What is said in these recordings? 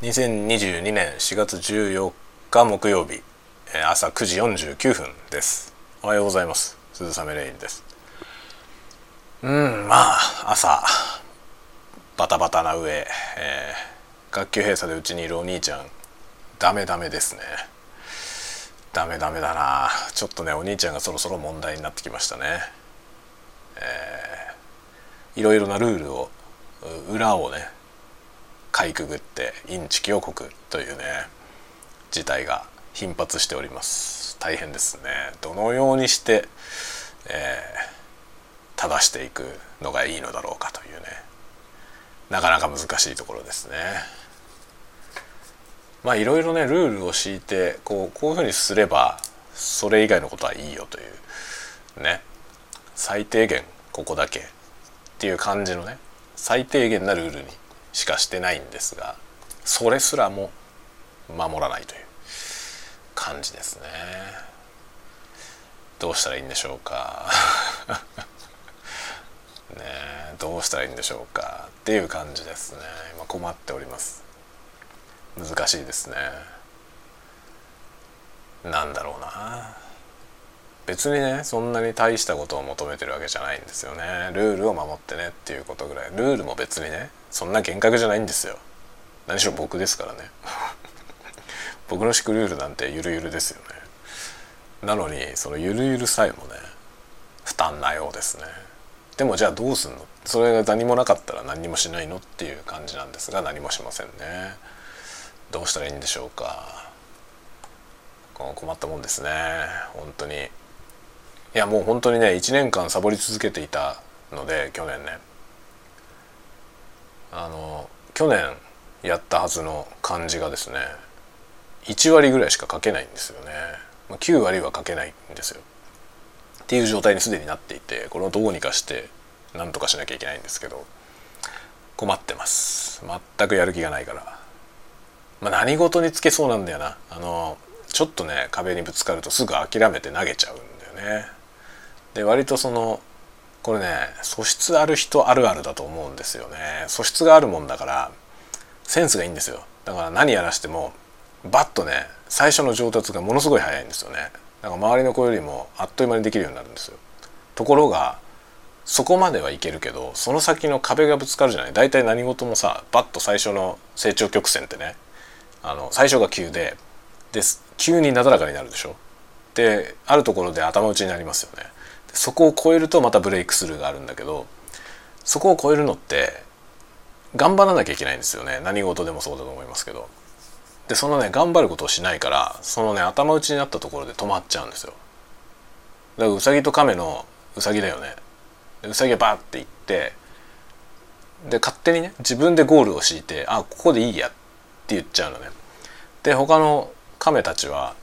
2022年4月14日木曜日朝9時49分です。おはようございます。鈴雨レインです。うんまあ朝バタバタな上、えー、学級閉鎖でうちにいるお兄ちゃん。ダメダメですね。ダメダメだな。ちょっとねお兄ちゃんがそろそろ問題になってきましたね。えー、いろいろなルールを裏をねかいくぐってインチキをこくというね事態が頻発しております。大変ですね。どのようにして、えー、正していくのがいいのだろうかというね。なかなか難しいところですね。まあいろいろねルールを敷いてこうこういうふうにすればそれ以外のことはいいよというね。最低限ここだけっていう感じのね最低限なルールにしかしてないんですがそれすらも守らないという感じですね。どうしたらいいんでしょうか。ねどうしたらいいんでしょうか。っていう感じですね。今困っております。難しいですね。なんだろうな。別にねそんなに大したことを求めてるわけじゃないんですよね。ルールを守ってねっていうことぐらい。ルールも別にねそんな厳格じゃないんですよ。何しろ僕ですからね。僕の敷くルールなんてゆるゆるですよね。なのにそのゆるゆるさえもね負担なようですね。でもじゃあどうすんの？それが何もなかったら何もしないのっていう感じなんですが何もしませんね。どうしたらいいんでしょうか。困ったもんですね。本当に。いやもう本当にね1年間サボり続けていたので去年ね。あの去年やったはずの漢字がですね1割ぐらいしか書けないんですよね、9割は書けないんですよ。っていう状態にすでになっていてこれをどうにかして何とかしなきゃいけないんですけど困ってます。全くやる気がないから、まあ、何事につけそうなんだよな。あのちょっとね壁にぶつかるとすぐ諦めて投げちゃうんだよね。で割とそのこれね素質ある人あるあるだと思うんですよね。素質があるもんだからセンスがいいんですよ。だから何やらしてもバッとね最初の上達がものすごい早いんですよね。だから周りの子よりもあっという間にできるようになるんですよ。ところがそこまではいけるけどその先の壁がぶつかるじゃない。大体何事もさバッと最初の成長曲線ってねあの最初が急でで急になだらかになるでしょ。であるところで頭打ちになりますよね。そこを超えるとまたブレイクスルーがあるんだけどそこを超えるのって頑張らなきゃいけないんですよね。何事でもそうだと思いますけど。でそのね頑張ることをしないからそのね頭打ちになったところで止まっちゃうんですよ。だからウサギとカメのウサギだよね。ウサギがバーっていってで勝手にね自分でゴールを敷いてあここでいいやって言っちゃうのね。で他のカメたちは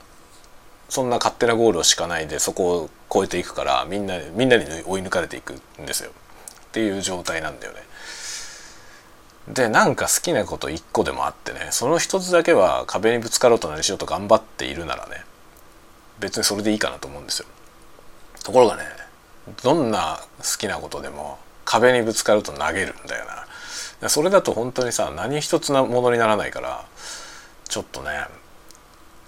そんな勝手なゴールを敷かないでそこを越えていくからみんなみんなに追い抜かれていくんですよっていう状態なんだよね。でなんか好きなこと1個でもあってねその一つだけは壁にぶつかろうと何しようと頑張っているならね別にそれでいいかなと思うんですよ。ところがねどんな好きなことでも壁にぶつかると投げるんだよな。それだと本当にさ何一つなものにならないからちょっとね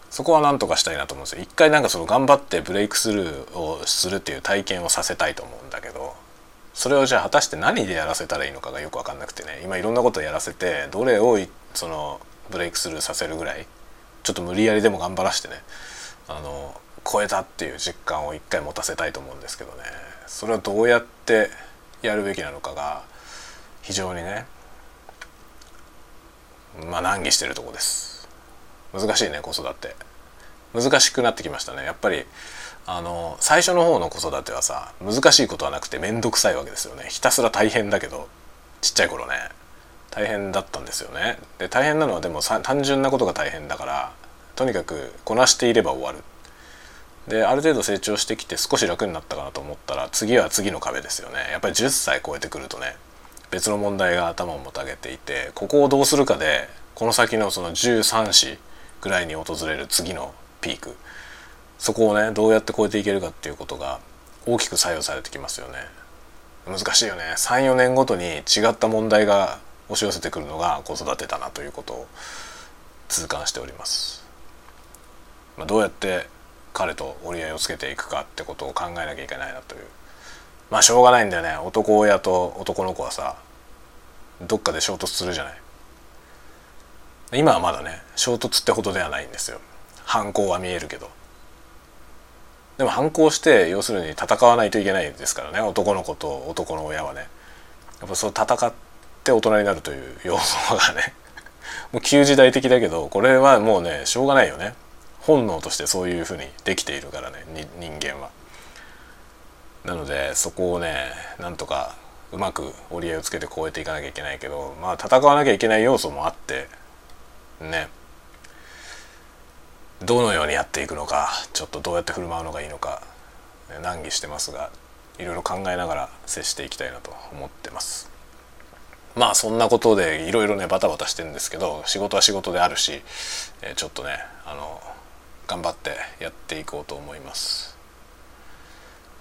そこは何とかしたいなと思うんですよ。一回なんかその頑張ってブレイクスルーをするっていう体験をさせたいと思うんだけどそれをじゃあ果たして何でやらせたらいいのかがよく分かんなくてね。今いろんなことやらせてどれをそのブレイクスルーさせるぐらいちょっと無理やりでも頑張らしてねあの超えたっていう実感を一回持たせたいと思うんですけどね。それをどうやってやるべきなのかが非常にねまあ難儀してるとこです。難しいね子育て。難しくなってきましたね。やっぱりあの最初の方の子育てはさ難しいことはなくて面倒くさいわけですよね。ひたすら大変だけどちっちゃい頃ね。大変だったんですよね。で大変なのはでも単純なことが大変だからとにかくこなしていれば終わる。である程度成長してきて少し楽になったかなと思ったら次は次の壁ですよね。やっぱり10歳超えてくるとね別の問題が頭をもたげていてここをどうするかでこの先のその13子ぐらいに訪れる次のピーク。そこをねどうやって超えていけるかっていうことが大きく左右されてきますよね。難しいよね。34年ごとに違った問題が押し寄せてくるのが子育てだなということを痛感しております、まあ、どうやって彼と折り合いをつけていくかってことを考えなきゃいけないなという。まあしょうがないんだよね。男親と男の子はさどっかで衝突するじゃない。今はまだね衝突ってほどではないんですよ。反抗は見えるけど。でも反抗して要するに戦わないといけないですからね。男の子と男の親はね。やっぱそう戦って大人になるという要素がね。もう旧時代的だけどこれはもうねしょうがないよね。本能としてそういうふうにできているからね人間は。なのでそこをねなんとかうまく折り合いをつけて超えていかなきゃいけないけどまあ戦わなきゃいけない要素もあってねどのようにやっていくのかちょっとどうやって振る舞うのがいいのか難儀してますがいろいろ考えながら接していきたいなと思ってます。まあそんなことでいろいろねバタバタしてるんですけど仕事は仕事であるしちょっとねあの頑張ってやっていこうと思います。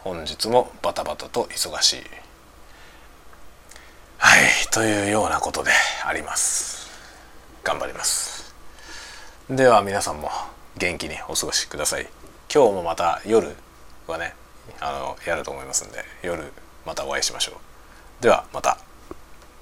本日もバタバタと忙しいはいというようなことであります頑張ります。では皆さんも元気にお過ごしください。今日もまた夜はねあのやると思いますんで夜またお会いしましょう。ではまた。